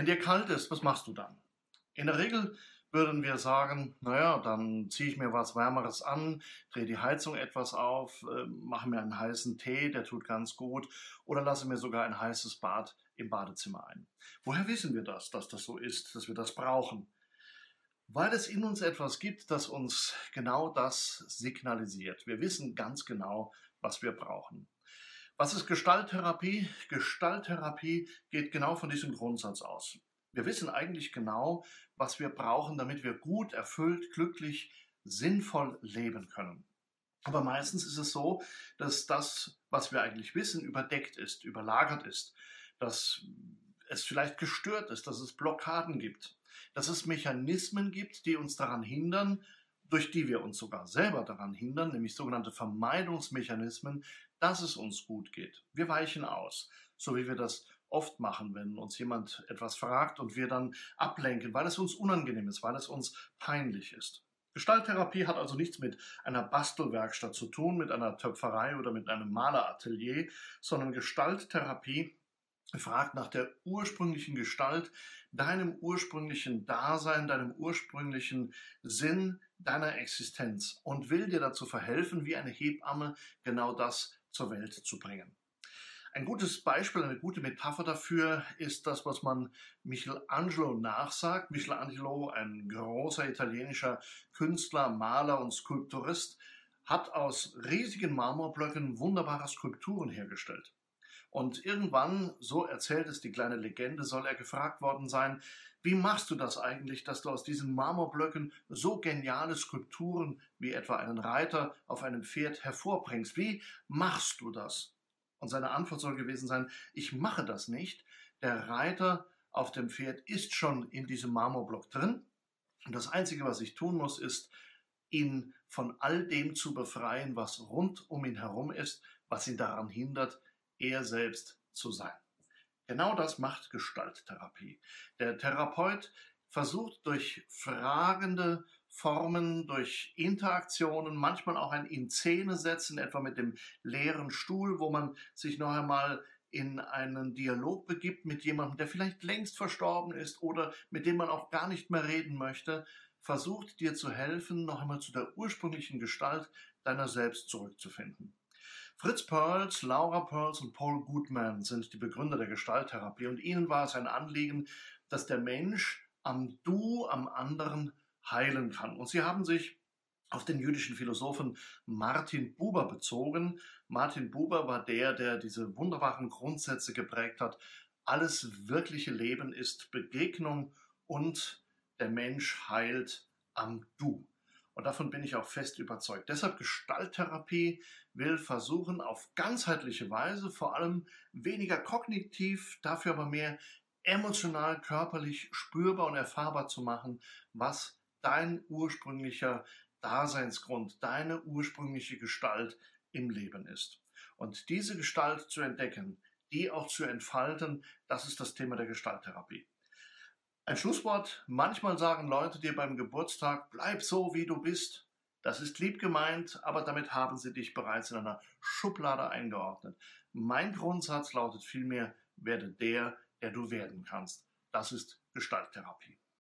Wenn dir kalt ist, was machst du dann? In der Regel würden wir sagen, naja, dann ziehe ich mir was Wärmeres an, drehe die Heizung etwas auf, äh, mache mir einen heißen Tee, der tut ganz gut, oder lasse mir sogar ein heißes Bad im Badezimmer ein. Woher wissen wir das, dass das so ist, dass wir das brauchen? Weil es in uns etwas gibt, das uns genau das signalisiert. Wir wissen ganz genau, was wir brauchen. Was ist Gestalttherapie? Gestalttherapie geht genau von diesem Grundsatz aus. Wir wissen eigentlich genau, was wir brauchen, damit wir gut, erfüllt, glücklich, sinnvoll leben können. Aber meistens ist es so, dass das, was wir eigentlich wissen, überdeckt ist, überlagert ist, dass es vielleicht gestört ist, dass es Blockaden gibt, dass es Mechanismen gibt, die uns daran hindern, durch die wir uns sogar selber daran hindern, nämlich sogenannte Vermeidungsmechanismen, dass es uns gut geht. Wir weichen aus, so wie wir das oft machen, wenn uns jemand etwas fragt und wir dann ablenken, weil es uns unangenehm ist, weil es uns peinlich ist. Gestalttherapie hat also nichts mit einer Bastelwerkstatt zu tun, mit einer Töpferei oder mit einem Maleratelier, sondern Gestalttherapie fragt nach der ursprünglichen Gestalt, deinem ursprünglichen Dasein, deinem ursprünglichen Sinn deiner Existenz und will dir dazu verhelfen, wie eine Hebamme genau das zur Welt zu bringen. Ein gutes Beispiel, eine gute Metapher dafür ist das, was man Michelangelo nachsagt. Michelangelo, ein großer italienischer Künstler, Maler und Skulpturist, hat aus riesigen Marmorblöcken wunderbare Skulpturen hergestellt. Und irgendwann, so erzählt es die kleine Legende, soll er gefragt worden sein, wie machst du das eigentlich, dass du aus diesen Marmorblöcken so geniale Skulpturen wie etwa einen Reiter auf einem Pferd hervorbringst? Wie machst du das? Und seine Antwort soll gewesen sein, ich mache das nicht. Der Reiter auf dem Pferd ist schon in diesem Marmorblock drin. Und das Einzige, was ich tun muss, ist, ihn von all dem zu befreien, was rund um ihn herum ist, was ihn daran hindert, er selbst zu sein. Genau das macht Gestalttherapie. Der Therapeut versucht durch fragende Formen, durch Interaktionen, manchmal auch ein in Szene setzen, etwa mit dem leeren Stuhl, wo man sich noch einmal in einen Dialog begibt mit jemandem, der vielleicht längst verstorben ist oder mit dem man auch gar nicht mehr reden möchte, versucht dir zu helfen, noch einmal zu der ursprünglichen Gestalt deiner selbst zurückzufinden. Fritz Perls, Laura Perls und Paul Goodman sind die Begründer der Gestalttherapie und ihnen war es ein Anliegen, dass der Mensch am Du, am anderen heilen kann. Und sie haben sich auf den jüdischen Philosophen Martin Buber bezogen. Martin Buber war der, der diese wunderbaren Grundsätze geprägt hat. Alles wirkliche Leben ist Begegnung und der Mensch heilt am Du. Und davon bin ich auch fest überzeugt. Deshalb Gestalttherapie will versuchen, auf ganzheitliche Weise, vor allem weniger kognitiv, dafür aber mehr emotional, körperlich spürbar und erfahrbar zu machen, was dein ursprünglicher Daseinsgrund, deine ursprüngliche Gestalt im Leben ist. Und diese Gestalt zu entdecken, die auch zu entfalten, das ist das Thema der Gestalttherapie. Ein Schlusswort. Manchmal sagen Leute dir beim Geburtstag, bleib so, wie du bist. Das ist lieb gemeint, aber damit haben sie dich bereits in einer Schublade eingeordnet. Mein Grundsatz lautet vielmehr, werde der, der du werden kannst. Das ist Gestalttherapie.